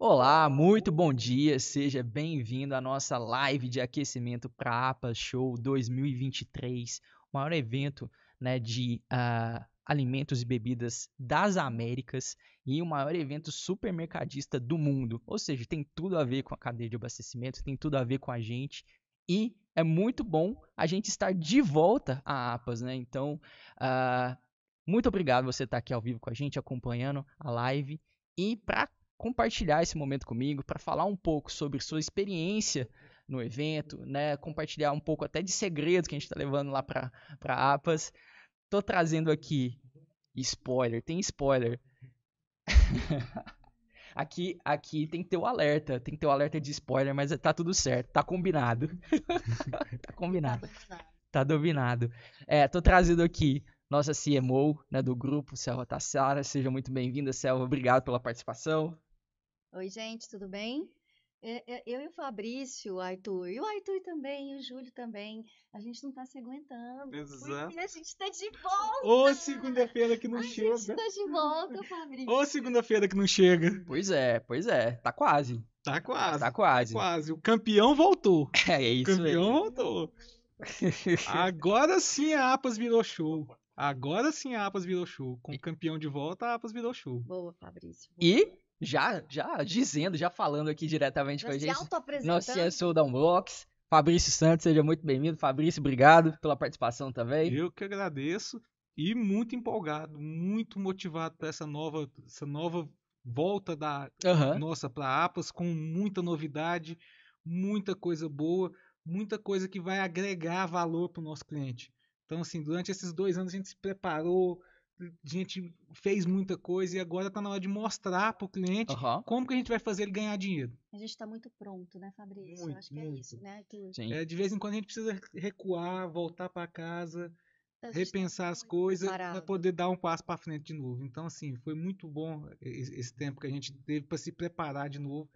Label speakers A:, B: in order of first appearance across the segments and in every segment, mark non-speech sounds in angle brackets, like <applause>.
A: Olá, muito bom dia, seja bem-vindo à nossa live de aquecimento para a APA Show 2023, o maior evento né, de uh, alimentos e bebidas das Américas e o maior evento supermercadista do mundo. Ou seja, tem tudo a ver com a cadeia de abastecimento, tem tudo a ver com a gente e é muito bom a gente estar de volta a APAS, né? Então, uh, muito obrigado você estar aqui ao vivo com a gente, acompanhando a live e para compartilhar esse momento comigo, para falar um pouco sobre sua experiência no evento, né? Compartilhar um pouco até de segredos que a gente está levando lá para APAS. Tô trazendo aqui spoiler, tem spoiler. <laughs> aqui, aqui tem que ter o alerta, tem que ter o alerta de spoiler, mas tá tudo certo, tá combinado. <laughs> tá combinado. Tá dominado. É, tô trazendo aqui nossa CMO, né, do grupo, Selva Tassara. Seja muito bem-vinda, Selva. Obrigado pela participação.
B: Oi, gente, tudo bem? É, é, eu e o Fabrício, o Arthur, e o Arthur também, e o Júlio também, a gente não tá se aguentando.
C: Exato.
B: A gente tá de volta!
C: Ô, segunda-feira que não
B: a
C: chega.
B: A gente tá de volta, Fabrício.
C: Ô, segunda-feira que não chega.
A: Pois é, pois é, tá quase.
C: Tá quase.
A: Tá quase.
C: Tá quase. O campeão voltou. <laughs>
A: É, é isso
C: O campeão voltou. Agora sim a Apas virou show. Agora sim a Apas virou show. Com o campeão de volta, a Apas virou show.
B: Boa, Fabrício. Boa.
A: E já, já dizendo, já falando aqui diretamente
B: Já
A: com a
B: se
A: gente. Nosso CSO da Unbox, Fabrício Santos, seja muito bem-vindo. Fabrício, obrigado pela participação também.
C: Eu que agradeço e muito empolgado, muito motivado para essa nova, essa nova volta da
A: Aham.
C: nossa para Apas com muita novidade, muita coisa boa, muita coisa que vai agregar valor para o nosso cliente. Então, assim, durante esses dois anos a gente se preparou, a gente fez muita coisa e agora está na hora de mostrar para o cliente
A: Aham.
C: como que a gente vai fazer ele ganhar dinheiro.
B: A gente tá muito pronto, né, Fabrício?
C: Muito,
B: Eu acho que é
C: muito.
B: isso, né.
C: É, de vez em quando a gente precisa recuar, voltar para casa,
B: tá
C: repensar as coisas para poder dar um passo para frente de novo. Então, assim, foi muito bom esse tempo que a gente teve para se preparar de novo,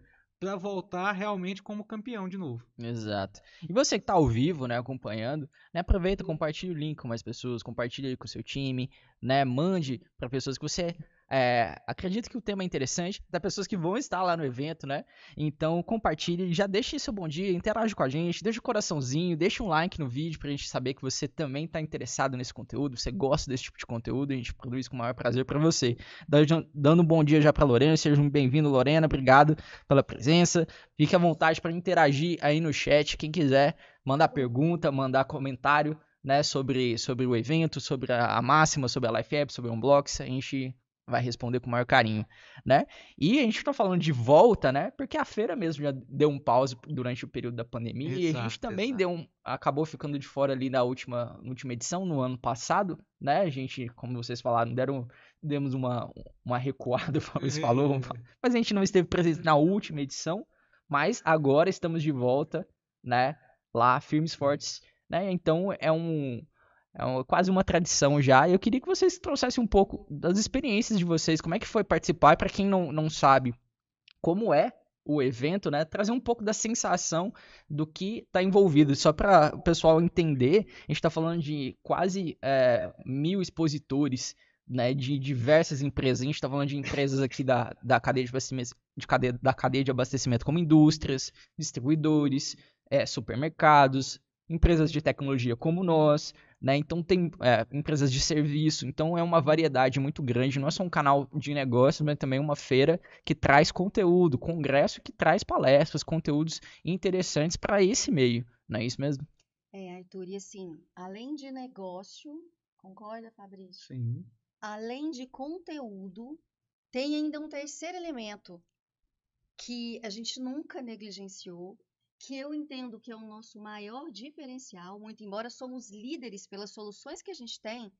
C: para voltar realmente como campeão de novo.
A: Exato. E você que tá ao vivo, né, acompanhando, né, aproveita, compartilha o link com mais pessoas, compartilha aí com o seu time, né, mande para pessoas que você é, acredita que o tema é interessante, da pessoas que vão estar lá no evento, né? Então compartilhe, já deixe seu bom dia, interage com a gente, deixa o coraçãozinho, deixa um like no vídeo pra gente saber que você também tá interessado nesse conteúdo, você gosta desse tipo de conteúdo, a gente produz com o maior prazer para você. Dando um bom dia já pra Lorena, seja bem-vindo, Lorena, obrigado pela presença. Fique à vontade para interagir aí no chat, quem quiser mandar pergunta, mandar comentário, né, sobre, sobre o evento, sobre a, a máxima, sobre a Life App, sobre o Unblocks, a gente vai responder com o maior carinho, né? E a gente tá falando de volta, né? Porque a feira mesmo já deu um pause durante o período da pandemia e a gente
C: Exato,
A: também
C: exato.
A: deu um, acabou ficando de fora ali na última, na última edição, no ano passado, né? A gente, como vocês falaram, deram, demos uma, uma recuada, <laughs> o Fabrício falou, <laughs> mas a gente não esteve presente na última edição, mas agora estamos de volta, né? Lá, firmes fortes, né? Então é um, é um- quase uma tradição já. E eu queria que vocês trouxessem um pouco das experiências de vocês, como é que foi participar, para quem não, não sabe como é o evento, né? Trazer um pouco da sensação do que está envolvido. Só para o pessoal entender, a gente está falando de quase é, mil expositores, né? De diversas empresas. A gente está falando de empresas aqui da, da cadeia de abastecimento, de cadeia, da cadeia de abastecimento como indústrias, distribuidores, é, supermercados, empresas de tecnologia como nós, né? Então tem é, empresas de serviço, então é uma variedade muito grande. Não é só um canal de negócios, mas também uma feira que traz conteúdo, congresso que traz palestras, conteúdos interessantes para esse meio, não é isso mesmo?
B: É, Arthur, e assim, além de negócio, concorda, Fabrício?
C: Sim.
B: Além de conteúdo, tem ainda um terceiro elemento que a gente nunca negligenciou, que eu entendo que é o nosso maior diferencial, muito embora somos líderes pelas soluções que a gente tem,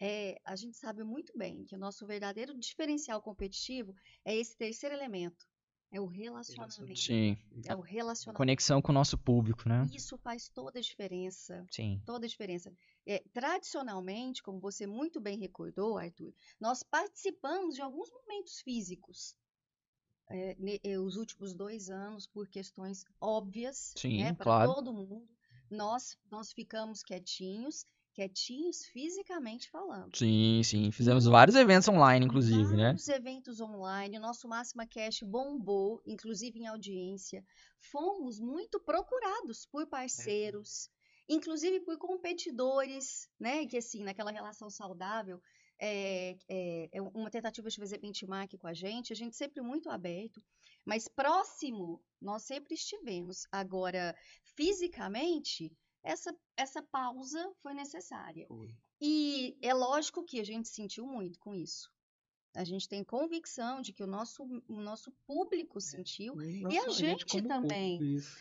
B: é, a gente sabe muito bem que o nosso verdadeiro diferencial competitivo é esse terceiro elemento, é o relacionamento.
A: Sim.
B: É o relacionamento.
A: Conexão com o nosso público, né?
B: Isso faz toda a diferença
A: Sim.
B: toda a diferença. É, tradicionalmente, como você muito bem recordou, Arthur, nós participamos de alguns momentos físicos. É, ne- os últimos dois anos, por questões óbvias, né, para
A: claro.
B: todo mundo, nós, nós ficamos quietinhos quietinhos fisicamente falando.
A: Sim, sim. Fizemos vários eventos online, inclusive, né?
B: Vários eventos online, o nosso Máxima Cash bombou, inclusive em audiência. Fomos muito procurados por parceiros, inclusive por competidores, né? Que assim, naquela relação saudável, é, é, é uma tentativa de fazer benchmark com a gente, a gente sempre muito aberto, mas próximo nós sempre estivemos. Agora, fisicamente, essa, essa pausa foi necessária. E é lógico que a gente sentiu muito com isso. A gente tem convicção de que o nosso, o nosso público sentiu e a gente,
C: como
B: também.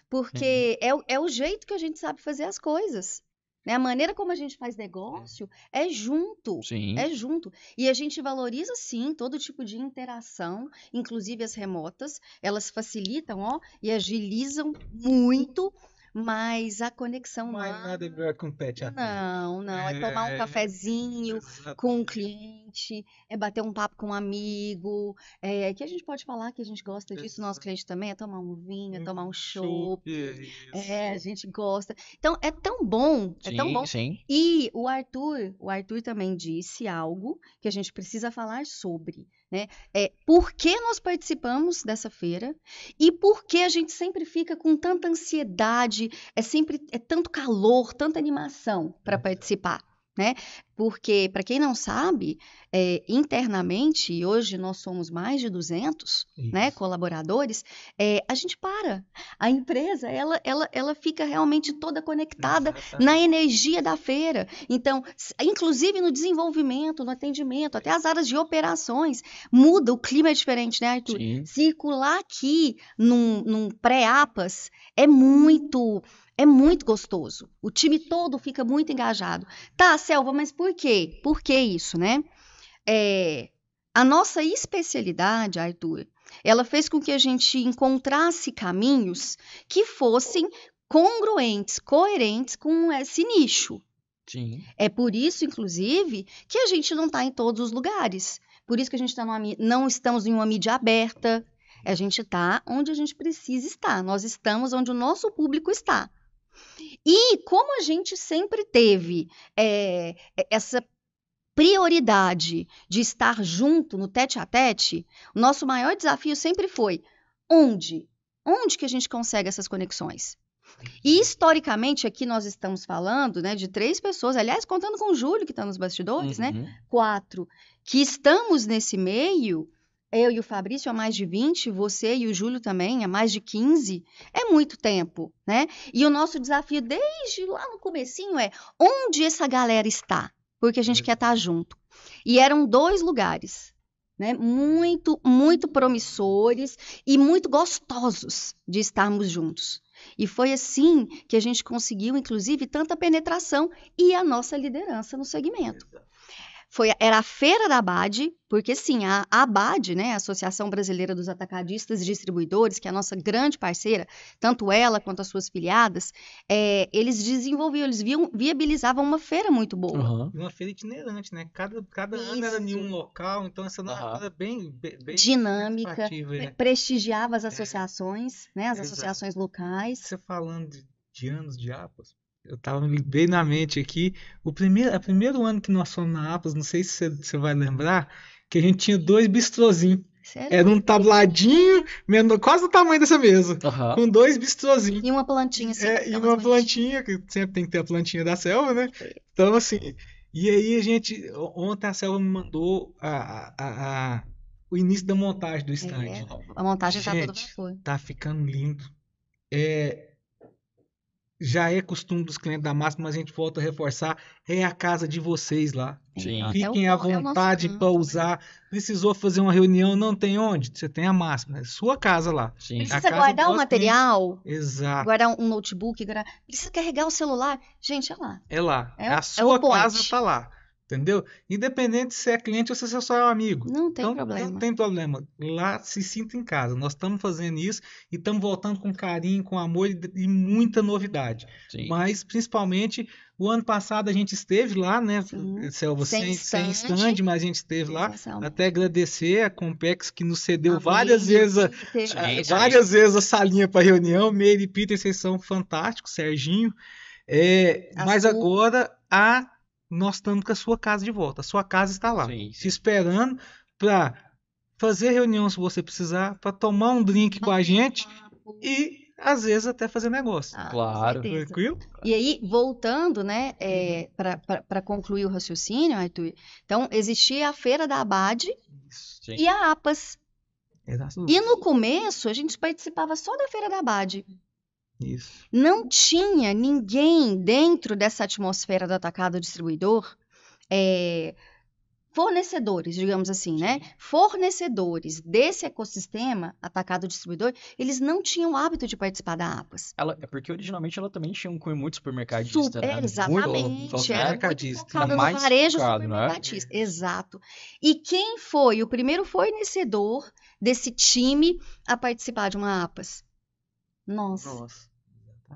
B: Porque é, o- é o jeito que a gente sabe fazer as coisas. Né? A maneira como a gente faz negócio é junto.
A: Sim.
B: É junto. E a gente valoriza, sim, todo tipo de interação, inclusive as remotas. Elas facilitam, ó, e agilizam muito, mas a conexão
C: Mas
B: humana-
C: nada é um pet atento.
B: Não, não. É tomar um
C: É,
B: cafezinho
C: Exato.
B: com um cliente, é bater um papo com um amigo. É, que a gente pode falar que a gente gosta disso, o nosso cliente também, é tomar um vinho, é tomar um chopp.
C: isso.
B: É, a gente gosta. Então, é tão bom, é tão
A: Sim,
B: bom.
A: sim.
B: E o Arthur, o Arthur também disse algo que a gente precisa falar sobre, né? É por que nós participamos dessa feira e por que a gente sempre fica com tanta ansiedade, é sempre é tanto calor, tanta animação para participar, né? Porque para quem não sabe, é, internamente, e hoje nós somos mais de 200, né, colaboradores, é, a gente para. A empresa, ela, ela, ela fica realmente toda conectada
C: Exatamente.
B: na energia da feira. Então, inclusive no desenvolvimento, no atendimento, até as áreas de operações, muda, o clima é diferente, né, Arthur?
A: Sim.
B: Circular aqui num, num pré-APAS é muito. É muito gostoso. O time todo fica muito engajado. Tá, Selva, mas por quê? Por que isso, né? É, a nossa especialidade, Arthur, ela fez com que a gente encontrasse caminhos que fossem congruentes, coerentes com esse nicho.
A: Sim.
B: É por isso, inclusive, que a gente não está em todos os lugares. Por isso que a gente tá numa, não estamos em uma mídia aberta. A gente está onde a gente precisa estar. Nós estamos onde o nosso público está. E como a gente sempre teve é, essa prioridade de estar junto no tete a tete, o nosso maior desafio sempre foi onde? Onde que a gente consegue essas conexões? E historicamente, aqui nós estamos falando né, de três pessoas, aliás, contando com o Júlio, que está nos bastidores, né?
A: Uhum.
B: Quatro, que estamos nesse meio, eu e o Fabrício há mais de 20, você e o Júlio também há mais de 15, é muito tempo, né? E o nosso desafio desde lá no comecinho é onde essa galera está? Porque a gente quer estar junto. E eram dois lugares, né? Muito, muito promissores e muito gostosos de estarmos juntos. E foi assim que a gente conseguiu, inclusive, tanta penetração e a nossa liderança no segmento. Foi, era a feira da ABAD, porque sim, a, a ABAD, né, a Associação Brasileira dos Atacadistas e Distribuidores, que é a nossa grande parceira, tanto ela quanto as suas filiadas, é, eles desenvolviam, eles viam, viabilizavam uma feira muito boa.
A: Uhum.
C: E uma feira itinerante, né? Cada, cada ano era em um local, então essa não
A: Aham.
C: era bem, bem, bem
B: Dinâmica,
C: participativa, é.
B: prestigiava as associações, né, as
C: Exato.
B: associações locais.
C: Você falando de, de anos de APAS, eu tava bem na mente aqui. O primeiro, o primeiro ano que nós fomos na APAS, não sei se você, vai lembrar, que a gente tinha dois bistrozinhos.
B: Sério?
C: Era um tabladinho, menor, quase o tamanho dessa mesa,
A: Aham.
C: com dois bistrozinhos.
B: E uma plantinha assim.
C: É, e uma plantinha, que sempre tem que ter a plantinha da selva, né? Então, assim, e aí a gente, ontem a selva me mandou a, a- a- o início da montagem do stand.
B: É, a montagem tá toda
C: Gente,
B: vapor.
C: Tá ficando lindo. É, já é costume dos clientes da Máxima, mas a gente volta a reforçar, é a casa de vocês lá.
A: Sim.
B: É
C: Fiquem à
B: é o nosso
C: vontade
B: canto,
C: para
B: né?
C: usar. Precisou fazer uma reunião, não tem onde? Você tem a Máxima, é sua casa lá.
A: Sim.
C: A
B: Precisa
C: casa
B: guardar o material,
C: Exato.
B: guardar um notebook, guardar... precisa carregar o celular. Gente, é lá.
C: É lá.
B: É
C: É
B: é
C: a sua
B: point.
C: casa tá lá. Entendeu? Independente se é cliente ou se é só é um amigo.
B: Não tem
C: Então,
B: problema.
C: Não tem problema. Lá se sinta em casa. Nós estamos fazendo isso e estamos voltando com carinho, com amor e, e muita novidade.
A: Sim.
C: Mas, principalmente, o ano passado a gente esteve lá, né? Selva,
B: Sem
C: sem, sem
B: stand.
C: stand, mas a gente esteve lá. Até agradecer a Compex que nos cedeu
B: A
C: várias vezes a, a- várias vezes a salinha para reunião. Meire e Peter, vocês são fantásticos, Serginho. É, mas agora a nós estamos com a sua casa de volta. A sua casa está lá,
A: Sim,
C: te
A: sim.
C: esperando para fazer reunião se você precisar, para tomar um drink com a gente e às vezes até fazer negócio.
B: Ah,
A: Claro.
C: Tranquilo?
B: E aí, voltando, né, é, para concluir o raciocínio, Arthur, então existia a feira da Abade
A: Sim.
B: e a APAS.
C: Exato.
B: E no começo, a gente participava só da feira da Abade.
C: Isso.
B: Não tinha ninguém dentro dessa atmosfera do atacado distribuidor, é, fornecedores, digamos assim, né? Fornecedores desse ecossistema atacado distribuidor, eles não tinham o hábito de participar da APAS.
A: Ela, é porque originalmente ela também tinha um cunho muito supermercadista,
B: Super,
A: né?
B: é, exatamente.
A: Muito,
B: era muito
C: supermercadista.
B: focado
A: Mais
B: varejo
A: focado, né?
B: Exato. E quem foi o primeiro fornecedor desse time a participar de uma APAS? Nós.
C: Nossa.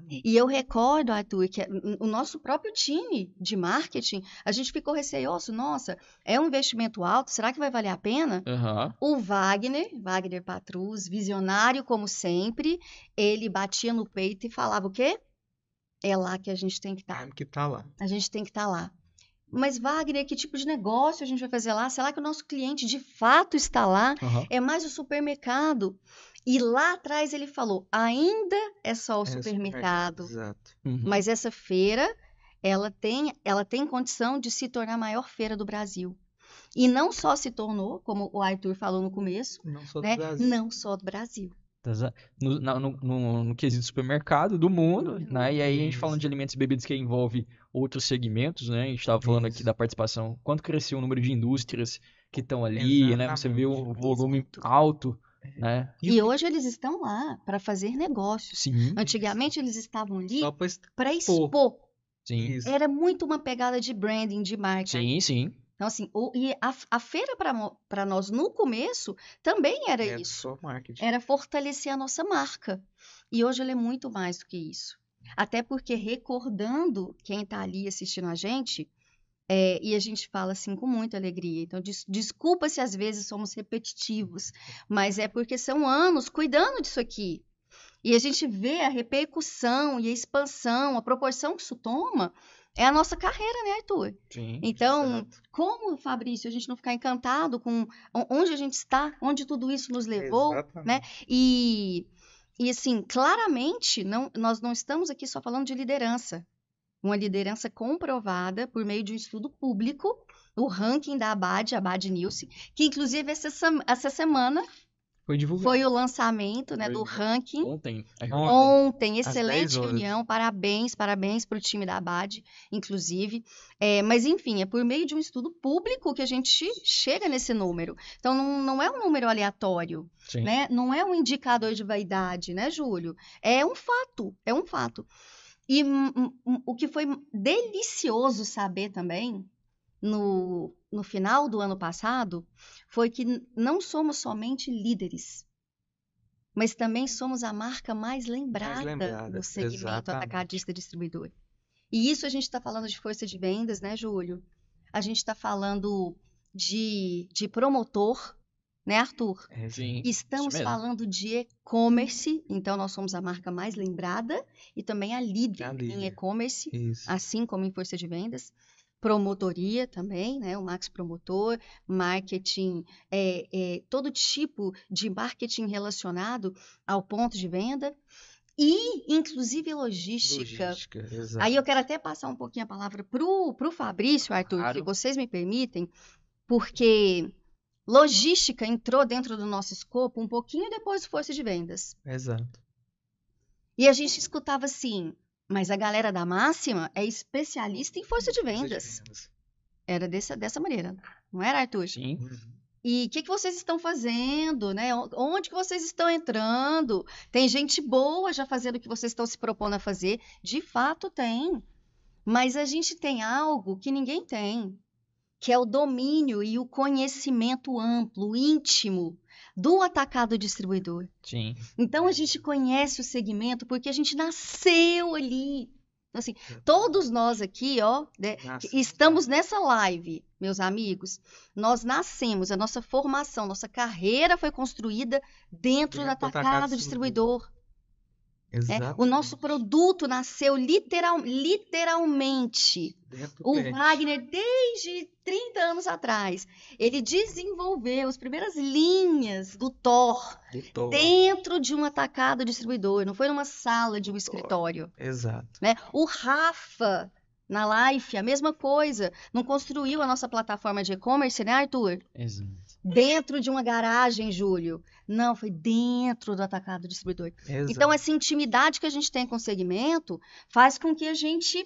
B: E eu recordo, Arthur, que o nosso próprio time de marketing, a gente ficou receoso, nossa, é um investimento alto, será que vai valer a pena?
A: Aham.
B: O Wagner, Wagner Patrus, visionário como sempre, ele batia no peito e falava o quê? É lá que a gente tem que estar.
C: Time que tá lá.
B: A gente tem que estar lá. Mas, Wagner, que tipo de negócio a gente vai fazer lá? Será que o nosso cliente de fato está lá?
A: aham.
B: É mais o supermercado? E lá atrás ele falou: ainda é só o
C: É,
B: supermercado.
C: Exato.
A: Uhum.
B: Mas essa feira, ela tem, ela tem condição de se tornar a maior feira do Brasil. E não só se tornou, como o Arthur falou no começo,
C: Não só do
B: né?
C: Brasil.
B: Não só do Brasil.
A: Za- No, na- no, no, no quesito supermercado do mundo, né? E aí a gente falando de alimentos e bebidas que envolve outros segmentos, né? A gente estava falando aqui
C: Isso.
A: da participação, quanto cresceu o número de indústrias que estão ali, né? Você vê o
C: Exatamente.
A: volume alto, né?
B: E hoje eles estão lá para fazer negócios.
A: Sim,
B: Antigamente eles estavam ali para
C: expor.
B: expor. Era muito uma pegada de branding, de marca.
A: sim, sim.
B: Então, assim, o- e a, a feira para nós no começo também era
C: Era
B: isso. Era fortalecer a nossa marca. E hoje ela é muito mais do que isso. Até porque, recordando quem está ali assistindo a gente, é, e a gente fala assim com muita alegria. Então, des- desculpa se às vezes somos repetitivos, mas é porque são anos cuidando disso aqui. E a gente vê a repercussão e a expansão, a proporção que isso toma, é a nossa carreira, né, Arthur?
A: sim.
B: Então, como, Fabrício, a gente não ficar encantado com onde a gente está, onde tudo isso nos levou,
C: Exatamente.
B: né? E, e assim, claramente, não, nós não estamos aqui só falando de liderança. Uma liderança comprovada por meio de um estudo público, o ranking da Abad, Abad Nielsen, que inclusive essa, essa semana
C: Foi divulgado.
B: foi o lançamento né,
C: Foi
B: do ranking.
A: Ontem. aí-
C: Ontem.
B: Ontem, excelente
C: 10 horas.
B: reunião, parabéns, parabéns para o time da Abad, inclusive. É, mas, enfim, é por meio de um estudo público que a gente chega nesse número. Então, não, não é um número aleatório,
A: Sim.
B: né? Não é um indicador de vaidade, né, Júlio? É um fato, é um fato. E hum, hum, o que foi delicioso saber também, no, no final do ano passado, foi que não somos somente líderes, mas também somos a marca mais lembrada,
C: lembrada,
B: no segmento
C: exatamente.
B: atacadista distribuidor. E isso a gente está falando de força de vendas, né, Júlio? A gente está falando de, de promotor, né, Arthur?
C: É,
A: Sim.
B: Estamos falando de e-commerce, então nós somos a marca mais lembrada e também a líder
C: A
B: em
C: líder.
B: e-commerce,
C: Isso.
B: assim como em força de vendas. Promotoria também, né? O Max Promotor, marketing, é, é, todo tipo de marketing relacionado ao ponto de venda e, inclusive, logística.
C: Logística.
B: Aí eu quero até passar um pouquinho a palavra pro, pro Fabrício, Arthur,
A: Claro.
B: se vocês me permitem, porque logística entrou dentro do nosso escopo um pouquinho depois do Força de Vendas.
C: Exato.
B: E a gente escutava assim, mas a galera da Máxima é especialista em força de vendas. Era dessa, dessa maneira, não era, Arthur?
A: Sim.
B: E o que, que vocês estão fazendo, né? Onde que vocês estão entrando? Tem gente boa já fazendo o que vocês estão se propondo a fazer? De fato tem. Mas a gente tem algo que ninguém tem, que é o domínio e o conhecimento amplo, íntimo do atacado distribuidor.
A: Sim.
B: Então a gente conhece o segmento porque a gente nasceu ali. Então, assim, todos nós aqui, ó, né, estamos nessa live, meus amigos. Nós nascemos, a nossa formação, nossa carreira foi construída dentro do
C: Dentro do
B: atacado
C: atacado
B: distribuidor. Né?
C: Exatamente.
B: O nosso produto nasceu literal, literalmente.
C: Dentro
B: O
C: cliente.
B: Wagner, desde 30 anos atrás, ele desenvolveu as primeiras linhas do Thor
C: Doutor.
B: dentro de um atacado distribuidor, não foi numa sala de um escritório.
C: Exato.
B: né? O Rafa, na Life, a mesma coisa. Não construiu a nossa plataforma de e-commerce, né, Arthur?
A: Exato.
B: Dentro de uma garagem, Júlio. Não, foi dentro do atacado distribuidor.
C: Exato.
B: Então, essa intimidade que a gente tem com o segmento faz com que a gente.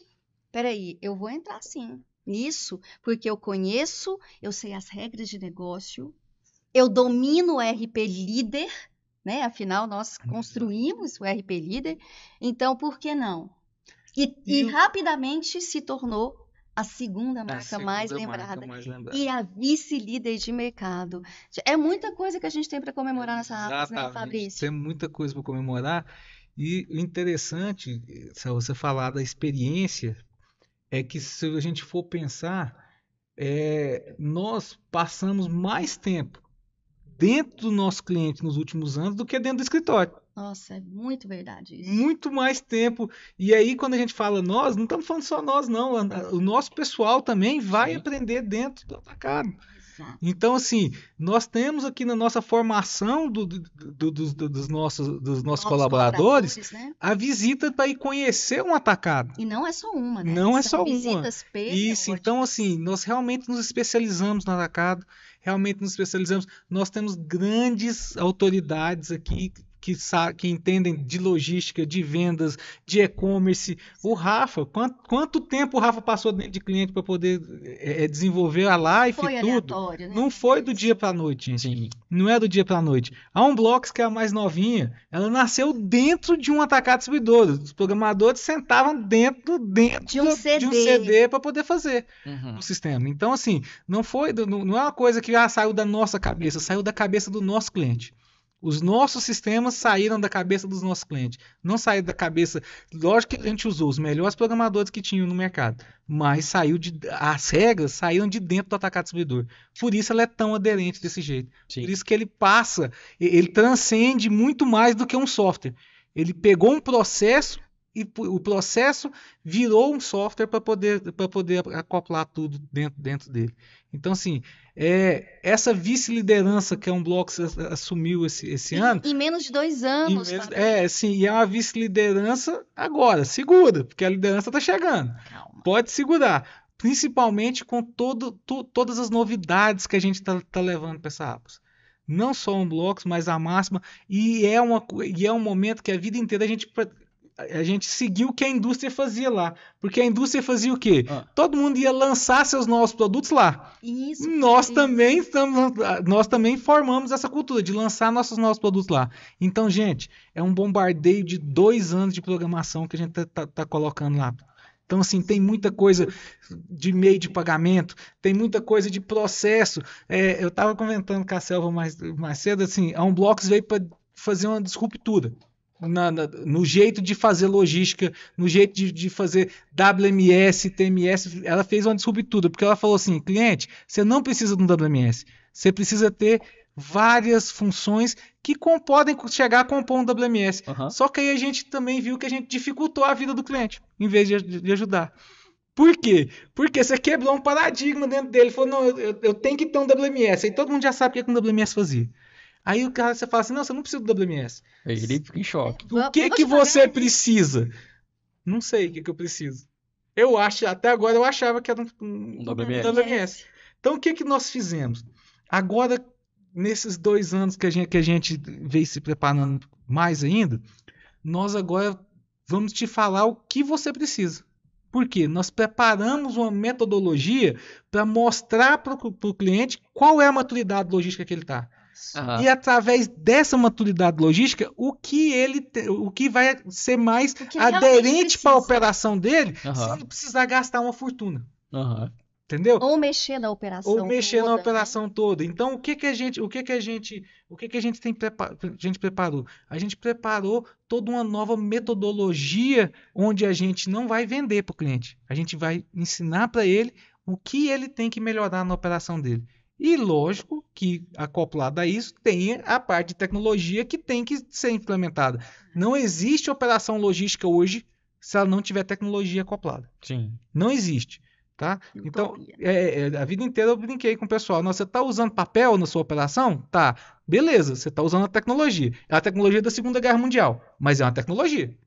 B: Peraí, eu vou entrar sim nisso, porque eu conheço, eu sei as regras de negócio, eu domino o RP líder, né? Afinal, nós construímos o RP líder, então por que não? E,
C: E
B: e rapidamente se tornou a segunda
C: A
B: marca mais
C: segunda marca
B: lembrada
C: mais lembrada.
B: e a vice-líder de mercado. É muita coisa que a gente tem para comemorar nessa Apos, né. Fabrício?
C: Tem muita coisa para comemorar. E o interessante, se você falar da experiência, é que se a gente for pensar, é, nós passamos mais tempo dentro do nosso cliente nos últimos anos do que dentro do escritório.
B: Nossa, é muito verdade isso.
C: Muito mais tempo. E aí, quando a gente fala nós, não estamos falando só nós, não. O nosso pessoal também vai
A: Sim.
C: aprender dentro do atacado.
B: Exato.
C: Então, assim, nós temos aqui na nossa formação do- do- do- dos- do- dos nossos, dos nossos
B: Novos
C: colaboradores
B: né?
C: a visita para ir conhecer um atacado.
B: E não é só uma, né?
C: Não é
B: São
C: só uma.
B: visitas
C: Isso,
B: periódicas.
C: então, assim, nós realmente nos especializamos no atacado, realmente nos especializamos. Nós temos grandes autoridades aqui que, que entendem de logística, de vendas, de e-commerce. O Rafa, quanto, quanto tempo o Rafa passou dentro de cliente para poder eh, eh, desenvolver a live
B: Foi
C: e tudo?
B: né?
C: Não foi do dia para noite, gente.
A: Sim.
C: Não é do dia para noite. A Unblocks, que é a mais novinha, ela nasceu dentro de um atacado distribuidor. Os programadores sentavam dentro, dentro
B: De um CD.
C: de um CD para poder fazer
A: Uhum.
C: o sistema. Então, assim, não foi, não, não é uma coisa que ah, saiu da nossa cabeça, saiu da cabeça do nosso cliente. Os nossos sistemas saíram da cabeça dos nossos clientes. Não saíram da cabeça. Lógico que a gente usou os melhores programadores que tinham no mercado. Mas saiu de. As regras saíram de dentro do atacado distribuidor. Por isso ela é tão aderente desse jeito.
A: Sim.
C: Por isso que ele passa, ele transcende muito mais do que um software. Ele pegou um processo e o processo virou um software para poder, para poder acoplar tudo dentro, dentro dele. Então, assim, é, essa vice-liderança que a Unblocks ass- assumiu esse, esse ano,
B: Em menos de dois anos. Fabrício.
C: é, assim, e é uma vice-liderança agora, segura, porque a liderança está chegando.
B: Calma.
C: Pode segurar. Principalmente com todo, to- todas as novidades que a gente está levando para essa Apos. Não só um blocos, mas a máxima. E é, uma, e é um momento que a vida inteira a gente, a gente seguiu o que a indústria fazia lá. Porque a indústria fazia o quê?
A: Ah.
C: Todo mundo ia lançar seus novos produtos lá.
B: Isso.
C: Nós
B: isso.
C: também estamos, nós também formamos essa cultura de lançar nossos novos produtos lá. Então, gente, é um bombardeio de dois anos de programação que a gente está colocando lá. Então, assim, tem muita coisa de meio de pagamento, tem muita coisa de processo. É, eu estava comentando com a Selva mais, mais cedo, assim, a Unblocks veio para fazer uma disruptura. Na- na- no jeito de fazer logística, no jeito de, de fazer WMS, TMS, ela fez uma disruptura, porque ela falou assim, cliente, você não precisa de um WMS, você precisa ter várias funções que com- podem chegar a compor um WMS.
A: Aham.
C: Só que aí a gente também viu que a gente dificultou a vida do cliente, em vez de, de ajudar. Por quê? Porque você quebrou um paradigma dentro dele. Falou, não, eu, eu tenho que ter um WMS. Aí todo mundo já sabe o que, que um WMS fazia. Aí o cara você fala assim, não, você não precisa do WMS.
A: Ele fica em choque.
C: O que, que você precisa? Não sei o que, que eu preciso. Eu acho, até agora eu achava que era um, um-
A: Um WMS.
C: WMS. Então o que, que nós fizemos? Agora, nesses dois anos que a gente, que a gente veio se preparando mais ainda, nós agora vamos te falar o que você precisa. Por quê? Nós preparamos uma metodologia para mostrar para o cliente qual é a maturidade logística que ele está.
A: Aham.
C: E através dessa maturidade logística, o que ele te- o que vai ser mais aderente para a operação dele,
A: Aham.
C: sem ele precisar gastar uma fortuna.
A: Aham.
C: Entendeu?
B: Ou mexer na operação.
C: Ou mexer na
B: toda, né?
C: operação toda. Então, o que que a gente, o que que a gente, o que que a gente tem prepa- a gente preparou? A gente preparou toda uma nova metodologia onde a gente não vai vender para o cliente. A gente vai ensinar para ele o que ele tem que melhorar na operação dele. E lógico que, acoplado a isso, tem a parte de tecnologia que tem que ser implementada. Não existe operação logística hoje se ela não tiver tecnologia acoplada.
A: Sim.
C: Não existe. Tá? Então, é, é, a vida inteira eu brinquei com o pessoal. Nossa, você está usando papel na sua operação? Tá. Beleza, você está usando a tecnologia. É a tecnologia da Segunda Guerra Mundial, mas é uma tecnologia.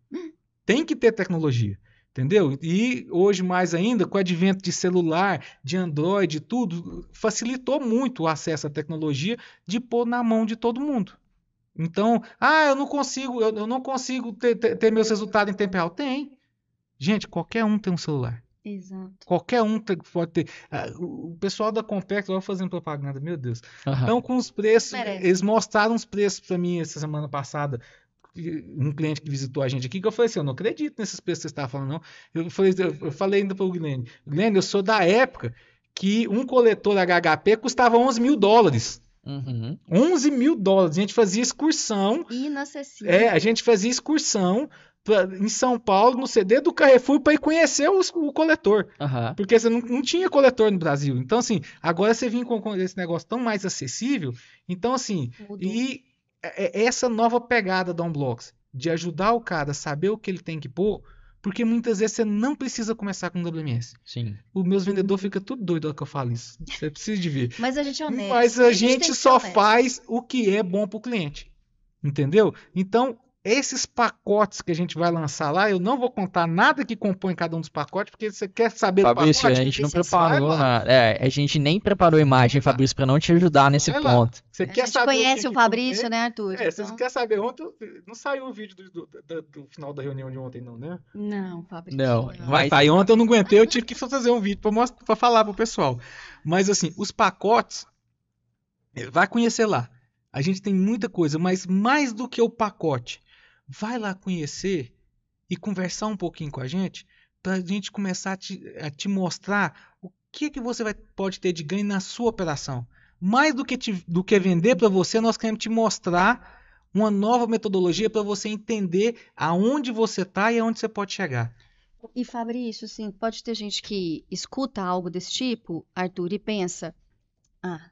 C: Tem que ter tecnologia. Entendeu? E hoje, mais ainda, com o advento de celular, de Android, tudo, facilitou muito o acesso à tecnologia de pôr na mão de todo mundo. Então, ah, eu não consigo, eu, eu não consigo ter, ter- ter meus resultados em tempo real. Tem. Gente, qualquer um tem um celular.
B: Exato.
C: Qualquer um tem- pode ter. Ah, O pessoal da Compex, olha eu fazendo propaganda, meu Deus.
A: Aham.
C: Então, com os preços,
B: Merece.
C: eles mostraram os preços para mim essa semana passada. Um cliente que visitou a gente aqui, que eu falei assim: eu não acredito nesses preços que você está falando, não. Eu falei, eu falei ainda para o Guilherme: Guilherme, eu sou da época que um coletor HHP custava 11 mil dólares.
A: Uhum.
C: 11 mil dólares. A gente fazia excursão.
B: Inacessível.
C: É, a gente fazia excursão pra- em São Paulo, no CD do Carrefour, para ir conhecer os- o coletor.
A: Aham.
C: Porque você não, não tinha coletor no Brasil. Então, assim, agora você vem com, com esse negócio tão mais acessível. Então, assim,
B: Mudou.
C: e é- é essa nova pegada da Unblocks, de ajudar o cara a saber o que ele tem que pôr, porque muitas vezes você não precisa começar com WMS.
A: Sim.
C: Os meus vendedores ficam tudo doido que eu falo isso. Você precisa de ver.
B: Mas a gente é honesto.
C: Mas a
B: tem
C: gente
B: que
C: só faz o que é bom para o cliente. Entendeu? Então, esses pacotes que a gente vai lançar lá, eu não vou contar nada que compõe cada um dos pacotes, porque você quer saber do
A: Fabrício, a
C: pacote,
A: gente não
C: vai
A: preparou nada. É, a gente nem preparou a imagem,
C: Vai.
A: Fabrício, pra não te ajudar nesse
C: Vai lá.
A: ponto.
C: Você
B: A
C: quer
B: gente
C: saber
B: conhece
C: que
B: o
C: que
B: Fabrício,
C: compõe?
B: né, Arthur?
C: É, se
B: Então-
C: você quer saber ontem, não saiu o vídeo do, do- do- do final da reunião de ontem, não, né?
B: Não, Fabrício.
A: Não,
B: não.
A: Mas
C: aí ontem eu não aguentei, eu tive que fazer um vídeo pra falar pro pessoal. Mas assim, os pacotes, eh, vai conhecer lá. A gente tem muita coisa, mas mais do que o pacote, vai lá conhecer e conversar um pouquinho com a gente, pra gente começar a te, a te mostrar o que que você vai, pode ter de ganho na sua operação. Mais do que, te- do que vender para você, nós queremos te mostrar uma nova metodologia para você entender aonde você está e aonde você pode chegar.
B: E Fabrício, assim, pode ter gente que escuta algo desse tipo, Arthur, e pensa: ah,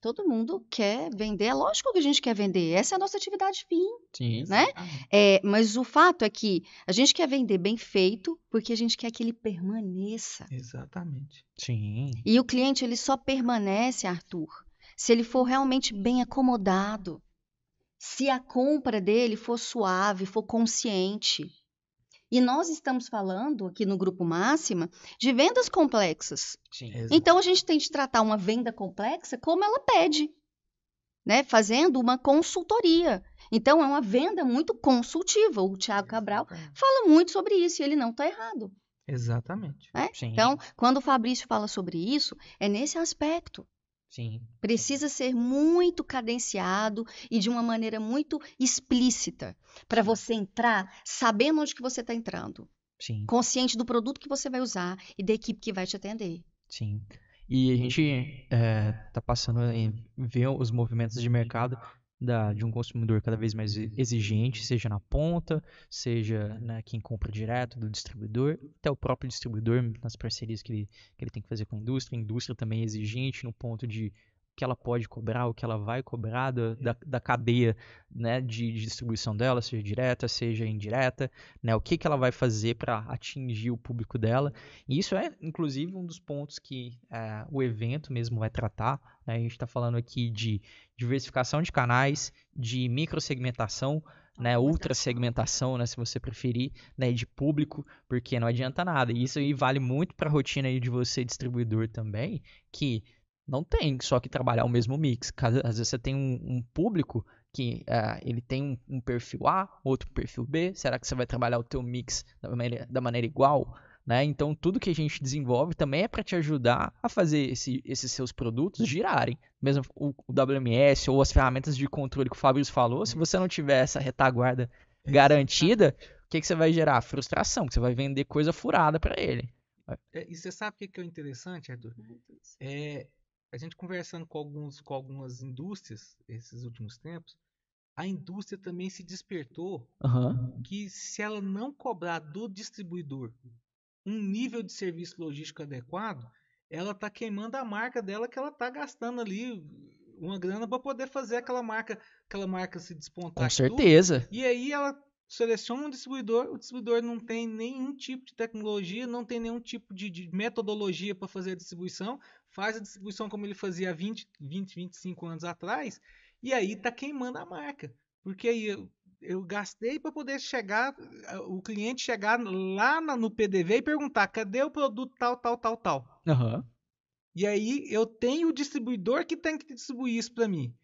B: todo mundo quer vender. É lógico que a gente quer vender. Essa é a nossa atividade fim,
A: Sim.
B: né? É, mas o fato é que a gente quer vender bem feito porque a gente quer que ele permaneça.
C: Exatamente.
A: Sim.
B: E o cliente ele só permanece, Arthur, se ele for realmente bem acomodado. Se a compra dele for suave, for consciente. E nós estamos falando aqui no Grupo Máxima de vendas complexas.
A: Sim.
B: Então a gente tem de tratar uma venda complexa como ela pede, né? Fazendo uma consultoria. Então é uma venda muito consultiva. O Tiago Cabral fala muito sobre isso e ele não está errado.
C: Exatamente.
B: né? Então, quando o Fabrício fala sobre isso, é nesse aspecto.
A: Sim.
B: Precisa ser muito cadenciado e de uma maneira muito explícita para você entrar sabendo onde que você está entrando,
A: Sim.
B: consciente do produto que você vai usar e da equipe que vai te atender.
A: Sim. E a gente é, tá passando a ver os movimentos de mercado da, de um consumidor cada vez mais exigente, seja na ponta, seja né, quem compra direto do distribuidor, até o próprio distribuidor nas parcerias que ele, que ele tem que fazer com a indústria. A indústria também é exigente no ponto de que ela pode cobrar, o que ela vai cobrar da, da, da cadeia né, de, de distribuição dela, seja direta, seja indireta, né, o que, que ela vai fazer para atingir o público dela. E isso é, inclusive, um dos pontos que é, o evento mesmo vai tratar. Né? A gente está falando aqui de diversificação de canais, de microsegmentação, né, ultra segmentação, né, se você preferir, né, de público, porque não adianta nada. E isso aí vale muito para a rotina aí de você distribuidor também, que não tem só que trabalhar o mesmo mix. Às vezes você tem um, um público que uh, ele tem um, um, perfil A, outro perfil B. Será que você vai trabalhar o teu mix da maneira, da maneira igual? Né? Então tudo que a gente desenvolve também é para te ajudar a fazer esse, esses seus produtos girarem. Mesmo o, o, WMS ou as ferramentas de controle que o Fabrício falou, se você não tiver essa retaguarda garantida, o que, que você vai gerar? Frustração, que você vai vender coisa furada para ele.
C: É, e você sabe o que, que é interessante, Arthur? É, a gente conversando com, alguns, com algumas indústrias esses últimos tempos, a indústria também se despertou
A: uhum.
C: que se ela não cobrar do distribuidor um nível de serviço logístico adequado, ela tá queimando a marca dela que ela tá gastando ali uma grana para poder fazer aquela marca, aquela marca se despontar.
A: Com
C: e tudo.
A: certeza.
C: E aí ela seleciona um distribuidor, o distribuidor não tem nenhum tipo de tecnologia, não tem nenhum tipo de, de metodologia para fazer a distribuição, faz a distribuição como ele fazia há 20, 20, 25 anos atrás, e aí tá queimando a marca. Porque aí eu, eu gastei para poder chegar, o cliente chegar lá na- no PDV e perguntar: cadê o produto tal, tal, tal, tal?
A: Aham.
C: E aí eu tenho o distribuidor que tem que distribuir isso para mim.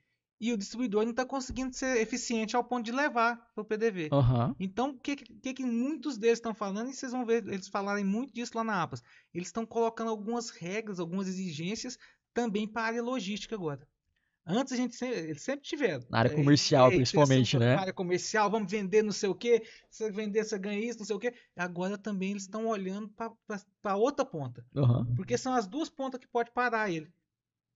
C: E o distribuidor não está conseguindo ser eficiente ao ponto de levar para o PDV.
A: Aham.
C: Então, o que, que, que muitos deles estão falando, e vocês vão ver eles falarem muito disso lá na APAS. Eles estão colocando algumas regras, algumas exigências também para a área logística agora. Antes a gente sempre, eles sempre tiveram.
A: Na área
C: É,
A: comercial,
C: é,
A: principalmente, né?
C: Na área comercial, vamos vender não sei o quê. Se vender, você ganha isso, não sei o quê. Agora também eles estão olhando para outra ponta.
A: Aham.
C: Porque são as duas pontas que pode parar ele.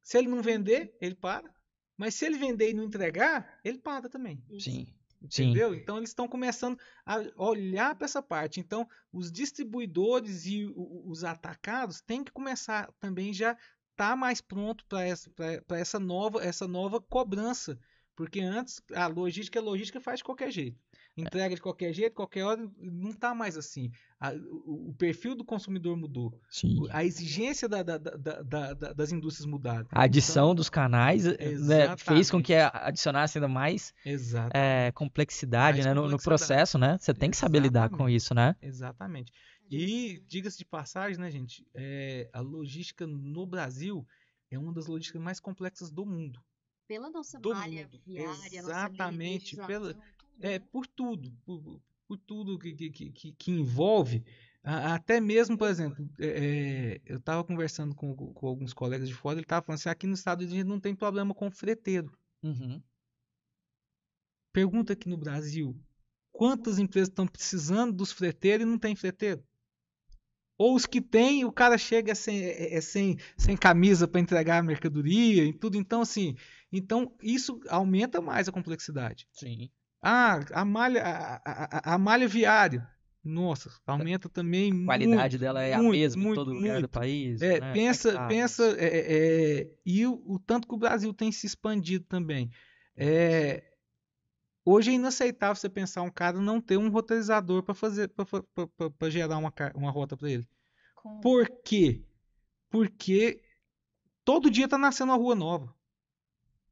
C: Se ele não vender, ele para. Mas se ele vender e não entregar, ele para também.
A: Sim. Sim.
C: Entendeu? Então eles estão começando a olhar para essa parte. Então, os distribuidores e os atacados têm que começar também já tá mais pronto para essa, pra- pra essa nova essa nova cobrança. Porque antes a logística, a logística faz de qualquer jeito. Entrega de qualquer jeito, qualquer hora, não tá mais assim. A- o, o perfil do consumidor mudou.
A: Sim.
C: A exigência da- da- da- da- da- das indústrias mudaram.
A: A adição dos canais né, fez com
C: Exatamente.
A: que adicionasse ainda mais eh, complexidade,
C: Mais
A: né, no, no
C: complexidade.
A: processo, né? Você tem que saber lidar com
C: Exatamente.
A: isso, né?
C: Exatamente. E, diga-se de passagem, né, gente? é, a logística no Brasil é uma das logísticas mais complexas do mundo.
B: Pela nossa
C: Do
B: malha
C: mundo.
B: viária, nossa
C: Exatamente,
B: legislação,
C: pela- É, por tudo. Por, por tudo que, que, que- que, envolve. Até mesmo, por exemplo, é, é, eu estava conversando com, com alguns colegas de fora, ele estava falando assim, aqui no estado a gente não tem problema com freteiro.
A: Uhum.
C: Pergunta aqui no Brasil, quantas empresas estão precisando dos freteiros e não tem freteiro? Ou os que tem, o cara chega sem, é- é sem, sem camisa para entregar a mercadoria e tudo. Então, assim, então isso aumenta mais a complexidade.
A: Sim.
C: Ah, a malha, a, a- a- malha viária. Nossa, aumenta também
A: A qualidade
C: muito,
A: dela é a
C: muito,
A: mesma em
C: muito,
A: todo lugar do país.
C: É,
A: né?
C: pensa,
A: é
C: pensa, é, é, e o, o tanto que o Brasil tem se expandido também. É, hoje é inaceitável você pensar um cara não ter um roteirizador para fazer, para gerar uma, uma rota para ele.
B: Com-
C: Por quê? Porque todo dia tá nascendo uma rua nova.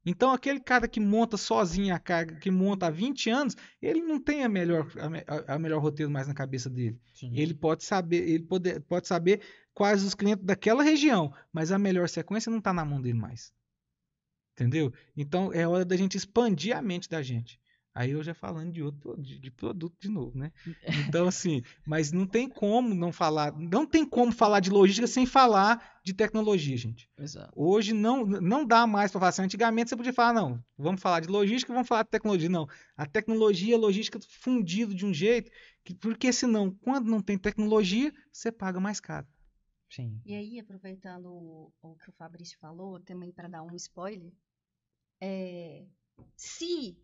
C: Então aquele cara que monta sozinho a carga, que monta há 20 anos, ele não tem a melhor, a, a melhor roteiro mais na cabeça dele.
A: Sim.
C: Ele pode saber, ele pode, pode saber quais os clientes daquela região, mas a melhor sequência não está na mão dele mais. Entendeu? Então é hora da gente expandir a mente da gente. Aí eu já falando de outro de, de produto de novo, né? Então assim, mas não tem como não falar, não tem como falar de logística sem falar de tecnologia, gente.
A: Exato.
C: Hoje não, não dá mais para falar assim. Antigamente você podia falar, não, vamos falar de logística, vamos falar de tecnologia. Não, a tecnologia e a logística fundido de um jeito, que, porque senão, quando não tem tecnologia, você paga mais caro.
A: Sim.
B: E aí, aproveitando o, o que o Fabrício falou, também para dar um spoiler, é, se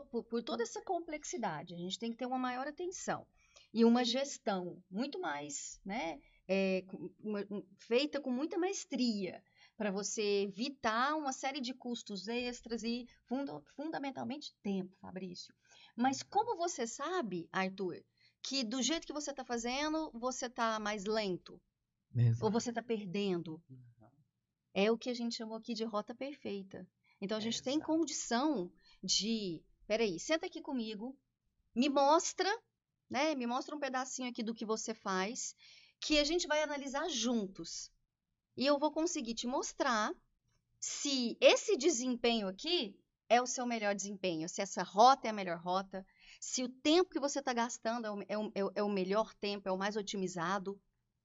B: to- por, por toda essa complexidade, a gente tem que ter uma maior atenção e uma gestão muito mais, né, é, uma- um- feita com muita maestria para você evitar uma série de custos extras e funda- fundamentalmente tempo, Fabrício. Mas como você sabe, Arthur, que do jeito que você está fazendo, você está mais lento? ou você está perdendo. É o que a gente chamou aqui de rota perfeita. Então a gente tem
C: Exato.
B: condição de, peraí, senta aqui comigo, me mostra, né? Me mostra um pedacinho aqui do que você faz, que a gente vai analisar juntos. E eu vou conseguir te mostrar se esse desempenho aqui é o seu melhor desempenho, se essa rota é a melhor rota, se o tempo que você está gastando é o, é o- é o- é o melhor tempo, é o mais otimizado.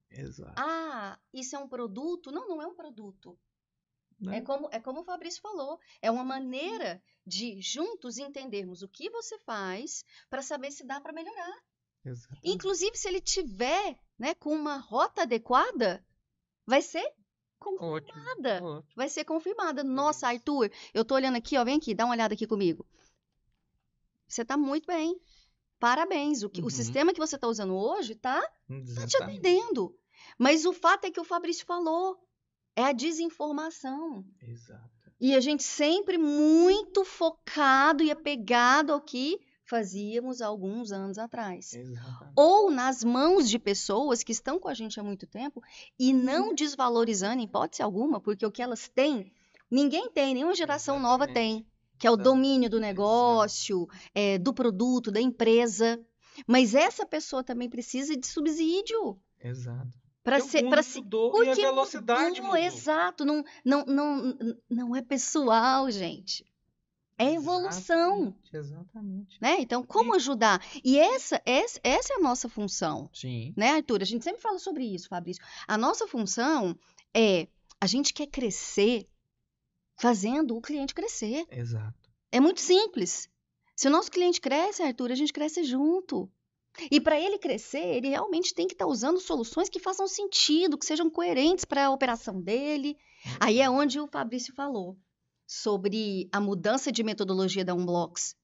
C: Exato.
B: Ah, isso é um produto? Não, não é um produto.
C: Né?
B: É como, é como o Fabrício falou, é uma maneira de juntos entendermos o que você faz para saber se dá para melhorar.
C: Exato.
B: Inclusive, se ele tiver né, com uma rota adequada, vai ser
C: Ótimo.
B: confirmada.
C: Ótimo.
B: Vai ser confirmada. Nossa, Arthur, eu tô olhando aqui, ó, vem aqui, dá uma olhada aqui comigo. Você tá muito bem. Parabéns. O, que- o
A: Uhum.
B: sistema que você tá usando hoje tá tá te
C: Exatamente.
B: atendendo. Mas o fato é que o Fabrício falou. É a desinformação.
C: Exato.
B: E a gente sempre muito focado e apegado ao que fazíamos alguns anos atrás.
C: Exatamente.
B: Ou nas mãos de pessoas que estão com a gente há muito tempo e não desvalorizando em hipótese alguma, porque o que elas têm, ninguém tem, nenhuma geração nova
C: Exatamente.
B: tem, que é o
C: Exato.
B: domínio do negócio, é, do produto, da empresa. Mas essa pessoa também precisa de subsídio
C: Exato.
B: Para ser, para se porque
C: e a velocidade
B: mudou,
C: mudou.
B: exato, não, não, não, não é pessoal, gente. É evolução,
C: Exatamente, Exatamente.
B: né? Então, como ajudar? E essa, essa, essa é a nossa função,
A: Sim.
B: né, Arthur? A gente sempre fala sobre isso, Fabrício. A nossa função é a gente quer crescer fazendo o cliente crescer.
C: Exato.
B: É muito simples. Se o nosso cliente cresce, Arthur, a gente cresce junto. E para ele crescer, ele realmente tem que estar usando soluções que façam sentido, que sejam coerentes para a operação dele. Aí é onde o Fabrício falou sobre a mudança de metodologia da Unblocks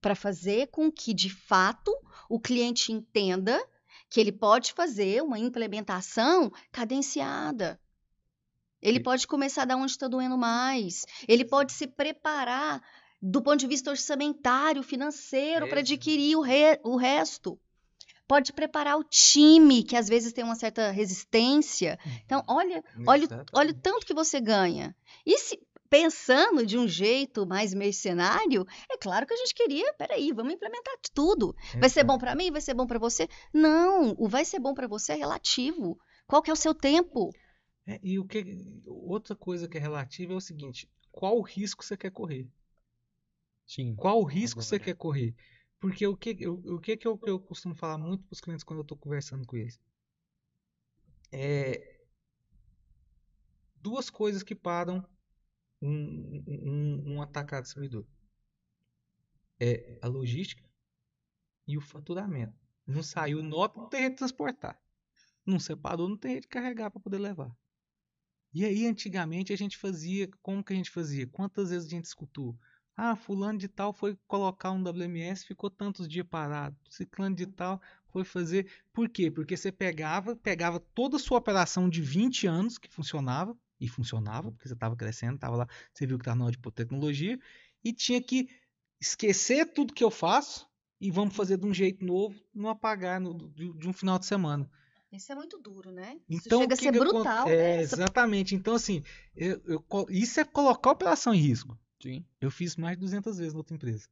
B: para fazer com que, de fato, o cliente entenda que ele pode fazer uma implementação cadenciada. Ele pode começar da onde está doendo mais. Ele pode se preparar do ponto de vista orçamentário, financeiro, para adquirir o, re- o resto. Pode preparar o time, que às vezes tem uma certa resistência. Então, olha, olha, olha o tanto que você ganha. E se pensando de um jeito mais mercenário, é claro que a gente queria, peraí, vamos implementar tudo. Vai ser bom para mim? Vai ser bom para você? Não, o vai ser bom para você é relativo. Qual que é o seu tempo?
C: É, e o que, outra coisa que é relativa é o seguinte: qual o risco você quer correr?
A: Sim.
C: Qual o risco você quer correr? Porque o que, o, o que, que, eu, que eu costumo falar muito para os clientes quando eu estou conversando com eles? É duas coisas que param um, um, um atacado distribuidor. É a logística e o faturamento. Não saiu nota, não tem jeito de transportar. Não separou, não tem jeito de carregar para poder levar. E aí, antigamente, a gente fazia. Como que a gente fazia? Quantas vezes a gente escutou? Ah, fulano de tal foi colocar um WMS, ficou tantos dias parado. Ciclano de tal foi fazer. Por quê? Porque você pegava, pegava toda a sua operação de 20 anos que funcionava, e funcionava, porque você estava crescendo, estava lá, você viu que estava na hora de pôr tecnologia, e tinha que esquecer tudo que eu faço e vamos fazer de um jeito novo, não apagar no- de, de um final de semana.
B: Isso é muito duro, né?
C: Então,
B: chega
C: o
B: a ser
C: que acon-
B: brutal.
C: É,
B: né?
C: Exatamente. Então, assim, eu- eu isso é colocar a operação em risco.
A: Sim.
C: Eu fiz mais de 200 vezes na outra empresa.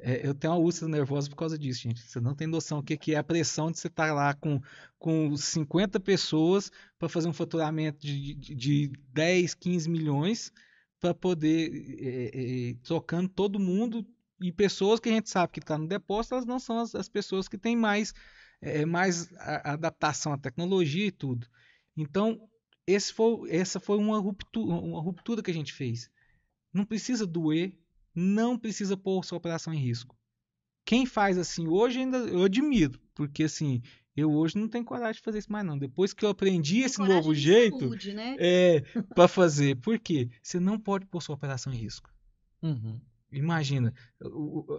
C: É, eu tenho uma úlcera nervosa por causa disso, gente. Você não tem noção o que, que é a pressão de você estar lá com, com 50 pessoas para fazer um faturamento de, de, de 10, 15 milhões para poder é, é, trocando todo mundo e pessoas que a gente sabe que está no depósito, elas não são as, as pessoas que têm mais, é, mais a- adaptação à tecnologia e tudo. Então, esse foi, essa foi uma ruptura, uma ruptura que a gente fez. Não precisa doer, não precisa pôr sua operação em risco. Quem faz assim hoje ainda eu admiro, porque assim, eu hoje não tenho coragem de fazer isso mais não. Depois que eu aprendi esse
B: coragem
C: novo
B: de
C: jeito,
B: saúde, né?
C: é para fazer. Por quê? Você não pode pôr sua operação em risco.
A: Uhum.
C: Imagina,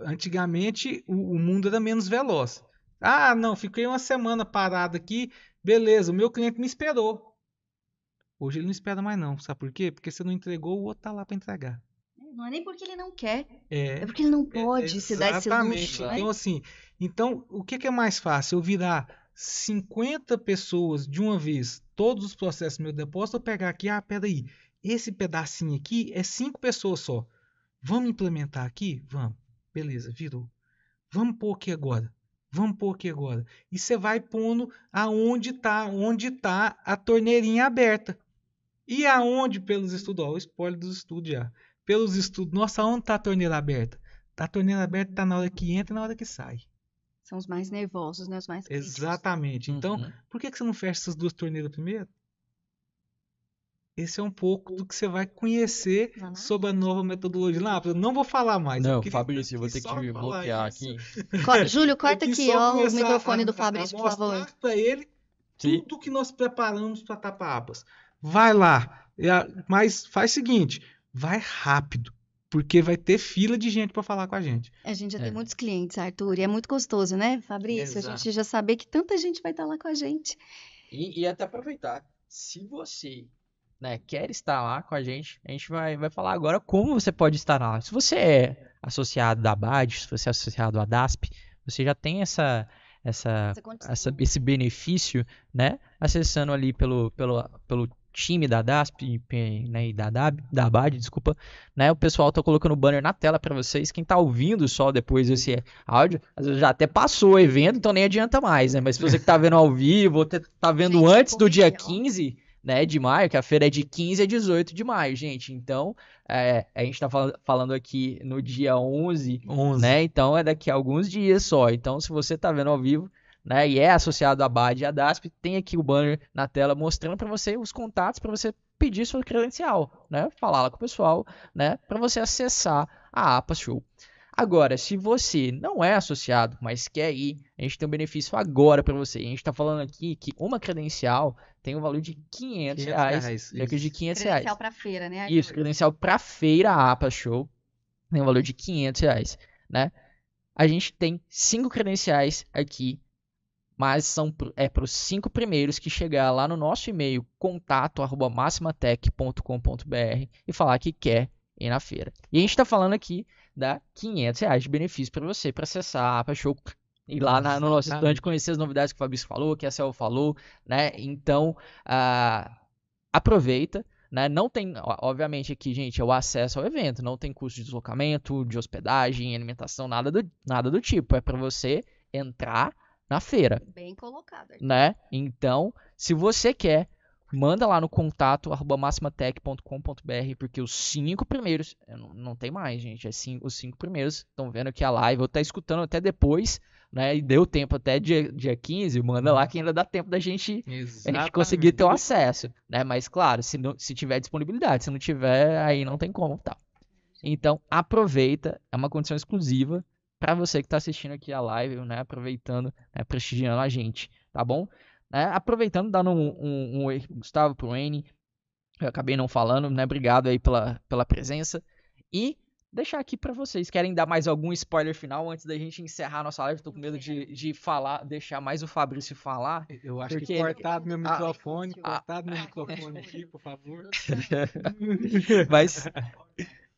C: antigamente o, o mundo era menos veloz. Ah, não, fiquei uma semana parado aqui, beleza, o meu cliente me esperou. Hoje ele não espera mais não, sabe por quê? Porque você não entregou, o outro tá lá para entregar.
B: Não é nem porque ele não quer,
C: É,
B: é porque ele não pode se dar esse luxo, né?
C: Então assim, então o que, que é mais fácil? Eu virar 50 pessoas de uma vez, todos os processos do meu depósito, eu pegar aqui, ah, peraí, esse pedacinho aqui é cinco pessoas só. Vamos implementar aqui? Vamos. Beleza, virou. Vamos pôr aqui agora. Vamos pôr aqui agora. E você vai pondo aonde está, onde tá a torneirinha aberta. E aonde pelos estudos, ó, o spoiler dos estudos já. Pelos estudos, nossa, onde está a torneira aberta? A torneira aberta está na hora que entra e na hora que sai.
B: São os mais nervosos, né? Os mais críticos.
C: Exatamente. Então,
A: Uhum.
C: por que, que você não fecha essas duas torneiras primeiro? Esse é um pouco do que você vai conhecer
B: Vai lá.
C: sobre a nova metodologia. Não, eu não vou falar mais. eu
A: Não,
C: queria
A: Fabrício, eu vou ter que
C: falar
A: bloquear
C: isso.
A: aqui. <laughs>
B: Co- Júlio, corta aqui, ó, o microfone
C: a-
B: do
C: a-
B: Fabrício,
C: a
B: por favor.
C: mostrar para ele
A: Sim.
C: tudo que nós preparamos para Tapaabas. Vai lá, a- mas faz o seguinte, vai rápido, porque vai ter fila de gente para falar com a gente.
B: A gente já
A: É.
B: tem muitos clientes, Arthur, e é muito gostoso, né, Fabrício? A
A: Exato.
B: gente já saber que tanta gente vai estar lá com a gente.
A: E, e até aproveitar, se você né, quer estar lá com a gente, a gente vai, vai falar agora como você pode estar lá. Se você é associado da BAD, se você é associado à DASP, você já tem essa, essa,
B: Essa
A: essa- esse
B: né?
A: benefício, né? Acessando ali pelo, pelo, pelo time da DASP né, e da, DAB, da BAD, desculpa, né? O pessoal tá colocando o banner na tela para vocês. Quem tá ouvindo só depois desse áudio, às vezes já até passou o evento, então nem adianta mais, né? Mas se você que tá vendo ao vivo, ou tá vendo
B: Gente,
A: antes do dia
B: corrigir, ó.
A: 15, né, de maio, que a feira é de 15 a 18 de maio, gente. Então, é, a gente tá fal- falando aqui no dia 11,
C: 11.
A: né? Então é daqui a alguns dias só. Então, se você tá vendo ao vivo, né, e é associado à BAD e à DASP, tem aqui o banner na tela mostrando para você os contatos para você pedir sua credencial, né? Falar lá com o pessoal, né, para você acessar a APA Show. Agora, se você não é associado, mas quer ir, a gente tem um benefício agora para você. A gente está falando aqui que uma credencial tem um valor de 500 reais, cerca de 500 reais.
B: Credencial pra feira, né?
A: Isso, credencial para feira APA Show tem um valor de 500 reais, né? A gente tem cinco credenciais aqui, mas são é para os cinco primeiros que chegar lá no nosso e-mail contato@maximatech.com.br e falar que quer ir na feira. E a gente está falando aqui da 500 reais de benefício para você para acessar a APA Show ir lá na- no nosso stand conhecer as novidades que o Fabrício falou, que a Cel falou, né? Então, ah, aproveita, né? Não tem, obviamente aqui, gente, é o acesso ao evento, não tem custo de deslocamento, de hospedagem, alimentação, nada do, nada do tipo. É para você entrar na feira,
B: Bem colocado. Arthur.
A: né? Então, se você quer, manda lá no contato arroba maximatech.com.br, porque os cinco primeiros, não, não tem mais, gente, é cinco, os cinco primeiros estão vendo aqui a live, ou tá escutando até depois, né? E deu tempo até dia, dia 15, manda lá que ainda dá tempo da gente a gente conseguir ter o acesso, né? Mas claro, se, não, se tiver disponibilidade, se não tiver, aí não tem como, tá? Então, aproveita, é uma condição exclusiva para você que está assistindo aqui a live, né? Aproveitando, né? prestigiando a gente, tá bom? Né, aproveitando, dando um, um, um oi pro Gustavo, pro N, eu acabei não falando, né? Obrigado aí pela, pela presença. E deixar aqui para vocês, querem dar mais algum spoiler final antes da gente encerrar a nossa live? Tô com medo de, de falar, deixar mais o Fabrício falar.
C: Eu acho
A: Porque
C: que cortado meu microfone,
B: ah,
C: cortado meu microfone aqui, por favor. <laughs>
A: Mas,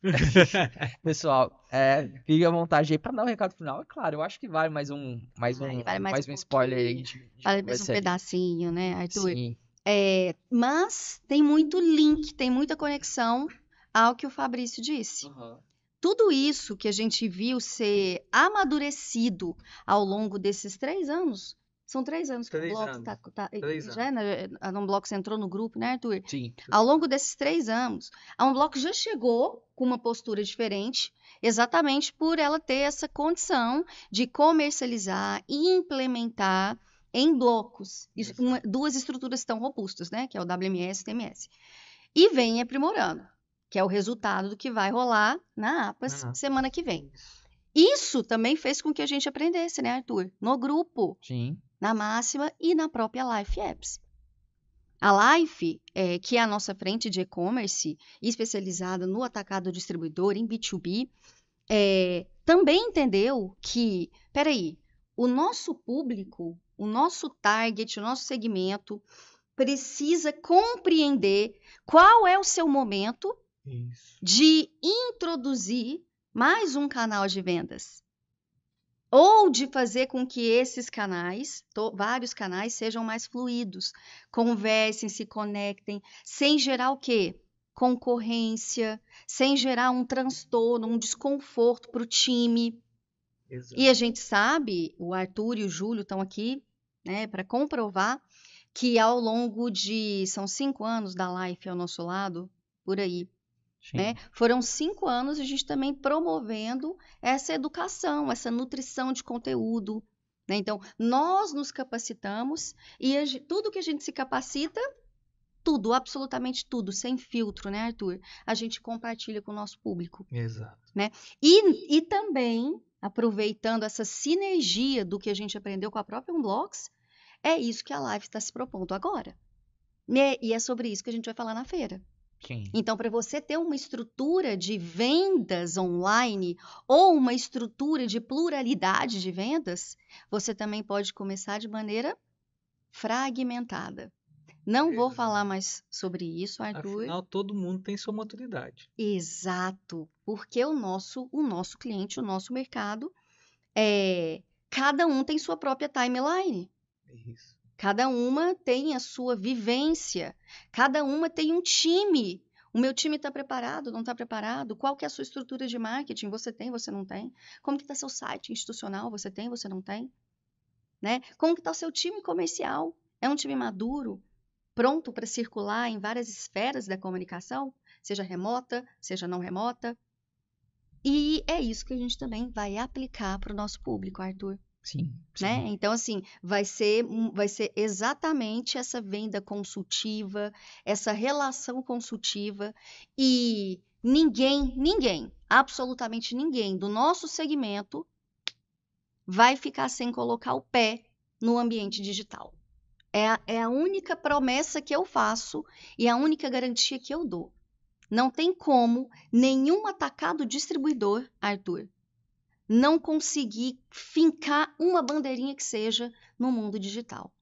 A: <laughs> pessoal, é, fique à vontade aí pra dar o recado final. É claro, eu acho que vale mais um, mais um,
B: Vale- vale mais
A: mais
B: um
A: um spoiler aí. De, de vai
B: mais um pedacinho, né, Arthur?
A: Sim,
B: É, mas tem muito link, tem muita conexão ao que o Fabrício disse. Tudo isso que a gente viu ser amadurecido ao longo desses três anos. São três anos que
C: Três
B: o Blox
C: anos.
B: tá, tá- já, né? A Unblocks entrou no grupo, né, Arthur?
A: sim.
B: Ao longo desses três anos, a Unblock já chegou com uma postura diferente, exatamente por ela ter essa condição de comercializar e implementar em blocos Isso- uma- duas estruturas tão robustas, né? Que é o WMS e o TMS. E vem aprimorando, que é o resultado do que vai rolar na APAS
C: Na
B: semana que vem. Isso também fez com que a gente aprendesse, né, Arthur? No grupo
A: Sim.
B: Na Máxima e na própria Life Apps. A Life, é, que é a nossa frente de e-commerce especializada no atacado distribuidor em B2B, é, também entendeu que, peraí, o nosso público, o nosso target, o nosso segmento precisa compreender qual é o seu momento
C: Isso.
B: de introduzir mais um canal de vendas. Ou de fazer com que esses canais, to- vários canais, sejam mais fluidos, conversem, se conectem, sem gerar o quê? Concorrência, sem gerar um transtorno, um desconforto para o time.
C: Exato.
B: E a gente sabe, o Arthur e o Júlio estão aqui, né, para comprovar que ao longo de, são cinco anos da Life ao nosso lado, por aí. Né? Foram cinco anos a gente também promovendo essa educação, essa nutrição de conteúdo. né? Então, nós nos capacitamos e a tudo que a gente se capacita, tudo, absolutamente tudo, sem filtro, né, Arthur? A gente compartilha com o nosso público.
C: Exato.
B: E, e também, aproveitando essa sinergia do que a gente aprendeu com a própria Unblocks, é isso que a live está se propondo agora. Né? E é sobre isso que a gente vai falar na feira.
A: Sim.
B: Então, para você ter uma estrutura de vendas online ou uma estrutura de pluralidade de vendas, você também pode começar de maneira fragmentada. Não vou falar mais sobre isso, Arthur.
C: Afinal, todo mundo tem sua maturidade.
B: Exato, porque o nosso, o nosso cliente, o nosso mercado, é, cada um tem sua própria timeline.
C: Isso.
B: Cada uma tem a sua vivência. Cada uma tem um time. O meu time está preparado, não está preparado? Qual que é a sua estrutura de marketing? Você tem, você não tem? Como que está seu site institucional? Você tem, você não tem? Né? Como que está seu time comercial? É um time maduro, pronto para circular em várias esferas da comunicação, seja remota, seja não remota? E é isso que a gente também vai aplicar para o nosso público, Arthur
A: Sim.
B: né?
A: sim.
B: Então, assim, vai ser, vai ser exatamente essa venda consultiva, essa relação consultiva e ninguém, ninguém, absolutamente ninguém do nosso segmento vai ficar sem colocar o pé no ambiente digital. É a, é a única promessa que eu faço e a única garantia que eu dou. Não tem como nenhum atacado distribuidor, Arthur, não conseguir fincar uma bandeirinha que seja no mundo digital.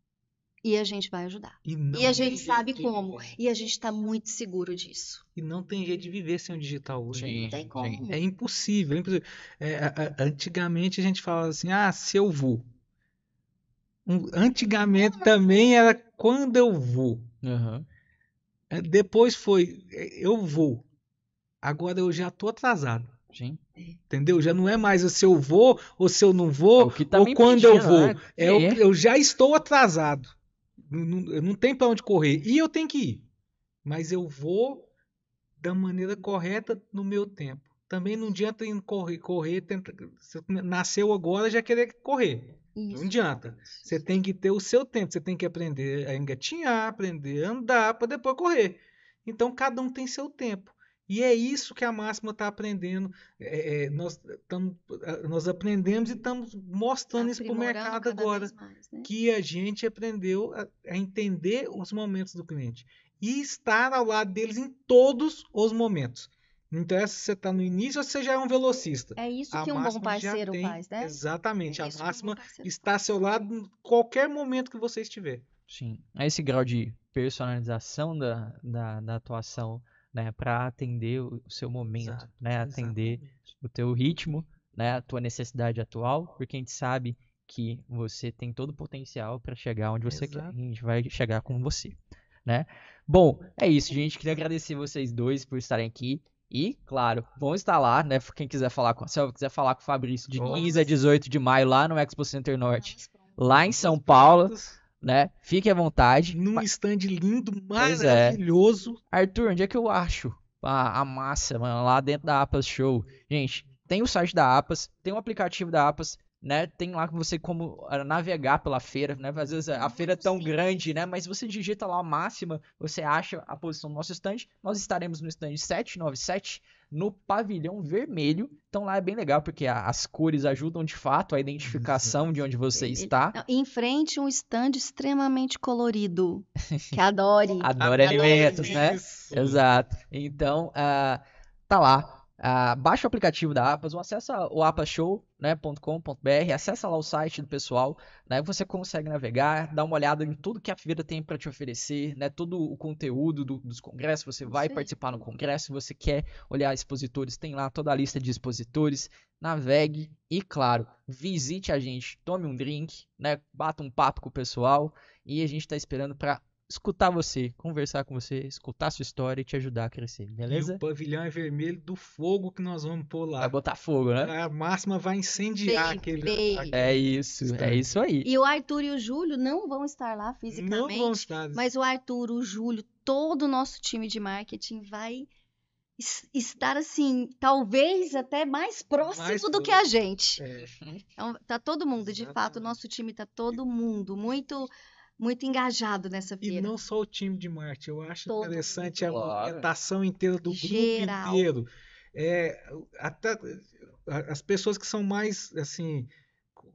B: E a gente vai ajudar.
C: E,
B: E a gente sabe
C: de
B: como. E a gente está muito seguro disso.
C: E não tem jeito de viver sem o digital hoje.
A: Sim,
B: Não tem
A: sim.
B: como.
C: É impossível. é impossível. É, a- a- antigamente a gente falava assim, ah, se eu vou. Um- antigamente também era quando eu vou. É, Depois foi, é, eu vou. Agora eu já tô atrasado.
A: Sim.
C: Entendeu? Já não é mais se eu vou ou se eu não vou
A: O que tá
C: ou quando eu
A: impedindo,
C: vou.
A: né?
C: É, eu,
A: É.
C: eu já estou atrasado. Não, não, não tem para onde correr. E eu tenho que ir. Mas eu vou da maneira correta no meu tempo. Também não adianta ir correr, correr tenta, você nasceu agora já querer correr.
B: Isso.
C: Não adianta. Você tem que ter o seu tempo. Você tem que aprender a engatinhar, aprender a andar para depois correr. Então cada um tem seu tempo. E é isso que a máxima está aprendendo. É, é, nós, tamo, nós aprendemos e estamos mostrando isso para o mercado agora.
B: mais, né?
C: Que a gente aprendeu a, a entender os momentos do cliente e estar ao lado deles em todos os momentos. Não interessa se você está no início ou se você já é um velocista.
B: É isso
C: A
B: que um bom
C: máxima já
B: parceiro
C: tem-
B: faz, né?
C: Exatamente.
B: É
C: a
B: um
C: máxima
B: parceiro
C: está ao seu lado em qualquer momento que você estiver.
A: Sim. É esse grau de personalização da, da, da atuação, né? Para atender o seu momento,
C: Exato,
A: né? Atender
C: Exatamente.
A: o teu ritmo, né? A tua necessidade atual, porque a gente sabe que você tem todo o potencial para chegar onde você quer.
C: Exato.
A: E a gente vai chegar com você, né? Bom, é isso, gente. Queria agradecer vocês dois por estarem aqui. E, claro, vão estar lá, né? Quem quiser falar com, se eu quiser falar com o Fabrício de
C: Nossa.
A: 15 a 18 de maio lá no Expo Center Norte, lá em São Paulo, né? Fique à vontade.
C: Num
A: Mas,
C: stand lindo,
A: é.
C: maravilhoso.
A: Arthur, onde é que eu acho a, a massa, mano, lá dentro da Apas Show? Gente, tem o site da Apas, tem o aplicativo da Apas, né? Tem lá que você como ah, navegar pela feira, né? Às vezes a feira é tão grande, né? Mas você digita lá a máxima, você acha a posição do nosso stand. Nós estaremos no stand 797, no pavilhão vermelho. Então lá é bem legal, porque a- as cores ajudam de fato a identificação de onde você está.
B: Em frente um stand extremamente colorido. Que adore. <laughs>
A: Adora alimentos, né?
C: Isso.
A: Exato. Então, ah, tá lá. Ah, baixa o aplicativo da Apas ou acessa o apashow.com.br, acessa lá o site do pessoal, né? Você consegue navegar, dar uma olhada em tudo que a feira tem para te oferecer, né? Todo o conteúdo do- dos congressos, você vai
B: aí.
A: participar no congresso, se você quer olhar expositores, tem lá toda a lista de expositores, navegue e, claro, visite a gente, tome um drink, né? Bata um papo com o pessoal e a gente tá esperando para escutar você, conversar com você, escutar sua história e te ajudar a crescer,
C: E
A: beleza?
C: o pavilhão é vermelho do fogo que nós vamos pôr lá.
A: Vai botar fogo, né?
C: A máxima vai incendiar
B: Baby.
C: aquele. aquele-
A: É isso, é isso aí.
B: E o Arthur e o Júlio não vão estar lá
C: Não
B: fisicamente.
C: vão estar.
B: Mas o Arthur, o Júlio, todo o nosso time de marketing vai es- estar assim, talvez até mais próximo
C: Mais
B: do que a gente.
C: É,
B: Então, tá todo mundo, de fato, o nosso time tá todo mundo muito muito engajado nessa
C: E
B: feira.
C: não só o time de marketing, eu acho
B: Todo
C: interessante a.
A: Claro.
C: movimentação inteira do grupo
B: Geral.
C: inteiro. É, até as pessoas que são mais assim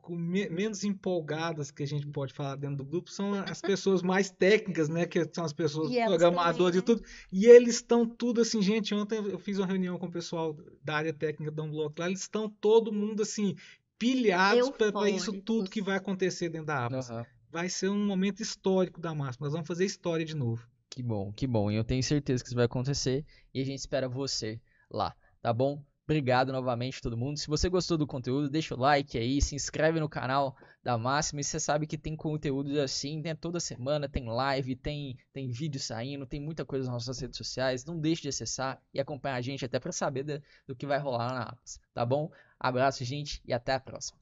C: menos empolgadas que a gente pode falar dentro do grupo são as pessoas mais técnicas, né? Que são as pessoas
B: E
C: programadoras e
B: também,
C: tudo. E eles estão tudo assim, gente. Ontem eu fiz uma reunião com o pessoal da área técnica da Unblock lá, eles estão todo mundo assim pilhados para isso tudo que vai acontecer dentro da Apple.
A: Aham.
C: Vai ser um momento histórico da Máxima. Nós vamos fazer história de novo.
A: Que bom, que bom. E eu tenho certeza que isso vai acontecer. E a gente espera você lá, tá bom? Obrigado novamente todo mundo. Se você gostou do conteúdo, deixa o like aí, se inscreve no canal da Máxima. E você sabe que tem conteúdo assim, né? Toda semana tem live, tem, tem vídeo saindo, tem muita coisa nas nossas redes sociais. Não deixe de acessar e acompanhar a gente até para saber de, do que vai rolar na Apas, tá bom? Abraço, gente, e até a próxima.